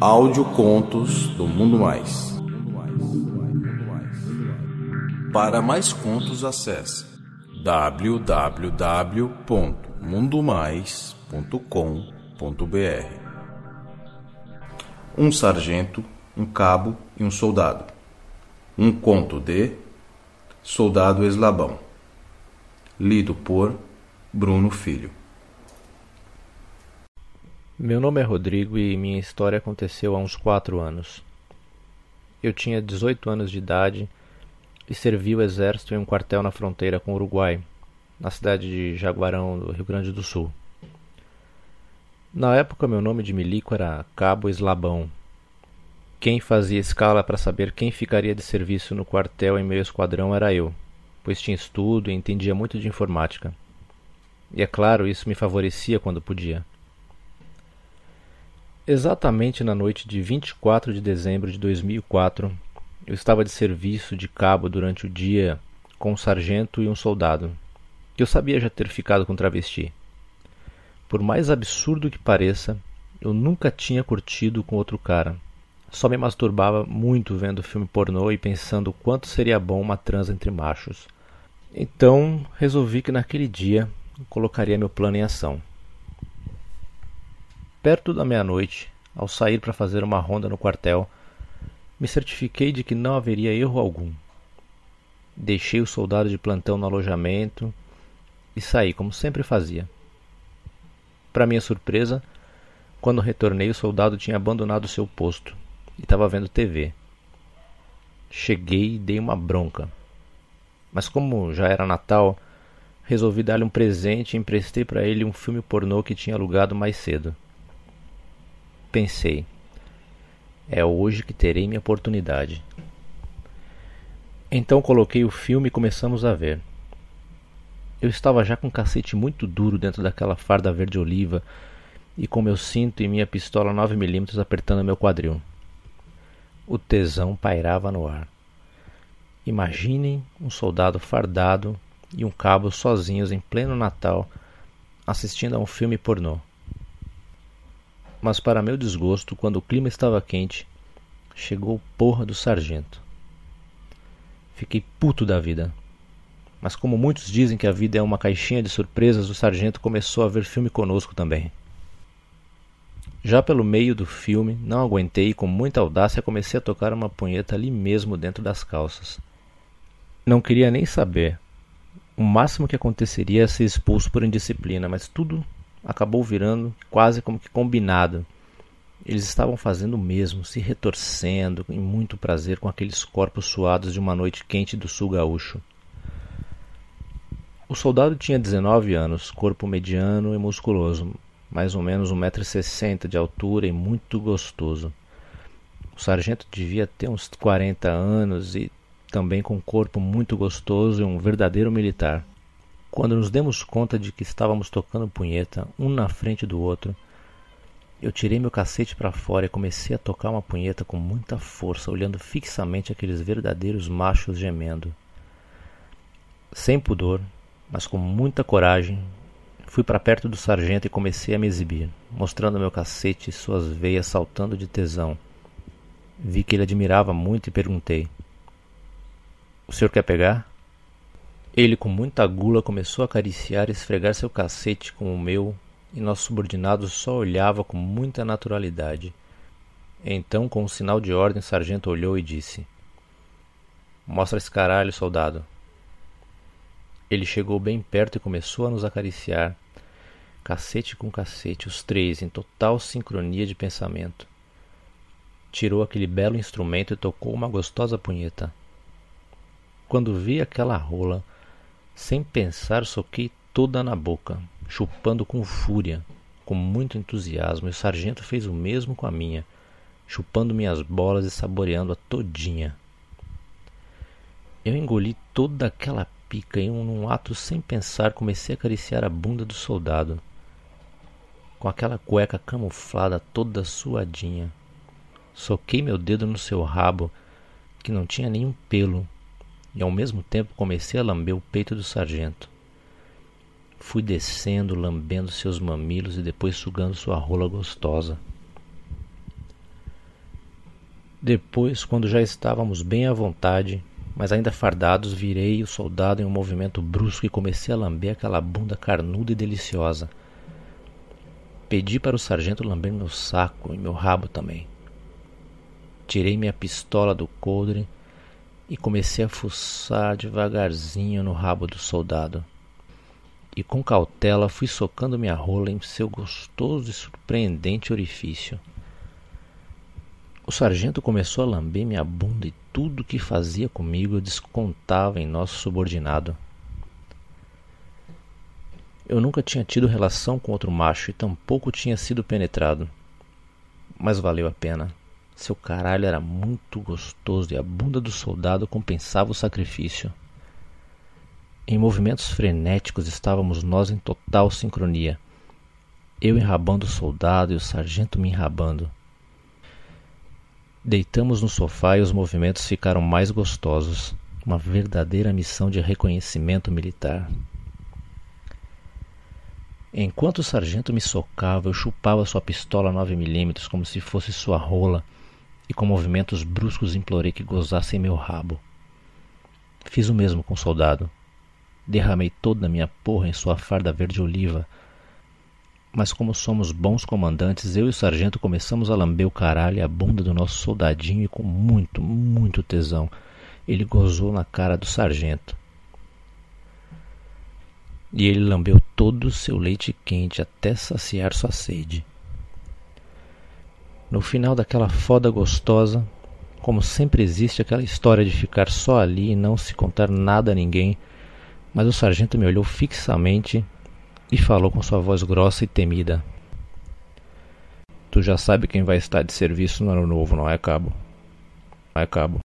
Audiocontos do Mundo Mais. Para mais contos, acesse www.mundomais.com.br. Um sargento, um cabo e um soldado. Um conto de Soldado Eslabão. Lido por Bruno Filho. Meu nome é Rodrigo e minha história aconteceu há uns quatro anos. Eu tinha 18 anos de idade e servi o exército em um quartel na fronteira com o Uruguai, na cidade de Jaguarão, do Rio Grande do Sul. Na época, meu nome de milico era Cabo Eslabão. Quem fazia escala para saber quem ficaria de serviço no quartel em meu esquadrão era eu, pois tinha estudo e entendia muito de informática. E é claro, isso me favorecia quando podia. Exatamente na noite de 24 de dezembro de 2004, eu estava de serviço de cabo durante o dia com um sargento e um soldado, que eu sabia já ter ficado com travesti. Por mais absurdo que pareça, eu nunca tinha curtido com outro cara. Só me masturbava muito vendo filme pornô e pensando quanto seria bom uma transa entre machos. Então resolvi que naquele dia colocaria meu plano em ação. Perto da meia-noite, ao sair para fazer uma ronda no quartel, me certifiquei de que não haveria erro algum. Deixei o soldado de plantão no alojamento e saí como sempre fazia. Para minha surpresa, quando retornei, o soldado tinha abandonado seu posto e estava vendo TV. Cheguei e dei uma bronca. Mas como já era Natal, resolvi dar-lhe um presente e emprestei para ele um filme pornô que tinha alugado mais cedo. Pensei, é hoje que terei minha oportunidade. Então coloquei o filme e começamos a ver. Eu estava já com um cacete muito duro dentro daquela farda verde oliva e com meu cinto e minha pistola 9mm apertando meu quadril. O tesão pairava no ar. Imaginem um soldado fardado e um cabo sozinhos em pleno Natal assistindo a um filme pornô mas para meu desgosto, quando o clima estava quente, chegou porra do sargento. Fiquei puto da vida. Mas como muitos dizem que a vida é uma caixinha de surpresas, o sargento começou a ver filme conosco também. Já pelo meio do filme, não aguentei e com muita audácia comecei a tocar uma punheta ali mesmo dentro das calças. Não queria nem saber. O máximo que aconteceria é ser expulso por indisciplina, mas tudo acabou virando quase como que combinado. Eles estavam fazendo o mesmo, se retorcendo em muito prazer com aqueles corpos suados de uma noite quente do sul gaúcho. O soldado tinha 19 anos, corpo mediano e musculoso, mais ou menos 1,60m de altura e muito gostoso. O sargento devia ter uns 40 anos e também com um corpo muito gostoso e um verdadeiro militar. Quando nos demos conta de que estávamos tocando punheta, um na frente do outro, eu tirei meu cacete para fora e comecei a tocar uma punheta com muita força, olhando fixamente aqueles verdadeiros machos gemendo. Sem pudor, mas com muita coragem, fui para perto do sargento e comecei a me exibir, mostrando meu cacete e suas veias saltando de tesão. Vi que ele admirava muito e perguntei: O senhor quer pegar? Ele, com muita gula, começou a acariciar e esfregar seu cacete com o meu, e nosso subordinado só olhava com muita naturalidade. Então, com um sinal de ordem, o sargento olhou e disse: Mostra esse caralho, soldado. Ele chegou bem perto e começou a nos acariciar, cacete com cacete, os três, em total sincronia de pensamento. Tirou aquele belo instrumento e tocou uma gostosa punheta. Quando vi aquela rola, sem pensar, soquei toda na boca, chupando com fúria, com muito entusiasmo, e o sargento fez o mesmo com a minha, chupando minhas bolas e saboreando-a todinha. Eu engoli toda aquela pica e, num ato sem pensar, comecei a acariciar a bunda do soldado, com aquela cueca camuflada toda suadinha. Soquei meu dedo no seu rabo, que não tinha nenhum pelo, e ao mesmo tempo comecei a lamber o peito do sargento. Fui descendo, lambendo seus mamilos e depois sugando sua rola gostosa. Depois, quando já estávamos bem à vontade, mas ainda fardados, virei o soldado em um movimento brusco e comecei a lamber aquela bunda carnuda e deliciosa. Pedi para o sargento lamber meu saco e meu rabo também. Tirei minha pistola do coldre e comecei a fuçar devagarzinho no rabo do soldado. E com cautela fui socando minha rola em seu gostoso e surpreendente orifício. O sargento começou a lamber minha bunda e tudo que fazia comigo eu descontava em nosso subordinado. Eu nunca tinha tido relação com outro macho e tampouco tinha sido penetrado. Mas valeu a pena. Seu caralho era muito gostoso e a bunda do soldado compensava o sacrifício. Em movimentos frenéticos estávamos nós em total sincronia. Eu enrabando o soldado e o sargento me enrabando. Deitamos no sofá e os movimentos ficaram mais gostosos. Uma verdadeira missão de reconhecimento militar. Enquanto o sargento me socava, eu chupava sua pistola 9mm como se fosse sua rola, e com movimentos bruscos implorei que gozassem meu rabo. Fiz o mesmo com o soldado. Derramei toda a minha porra em sua farda verde-oliva mas como somos bons comandantes, eu e o sargento começamos a lamber o caralho e a bunda do nosso soldadinho e com muito, muito tesão. Ele gozou na cara do sargento. E ele lambeu todo o seu leite quente até saciar sua sede. No final daquela foda gostosa, como sempre existe aquela história de ficar só ali e não se contar nada a ninguém, mas o sargento me olhou fixamente e falou com sua voz grossa e temida. Tu já sabe quem vai estar de serviço no ano novo, não é, cabo? Não é, cabo?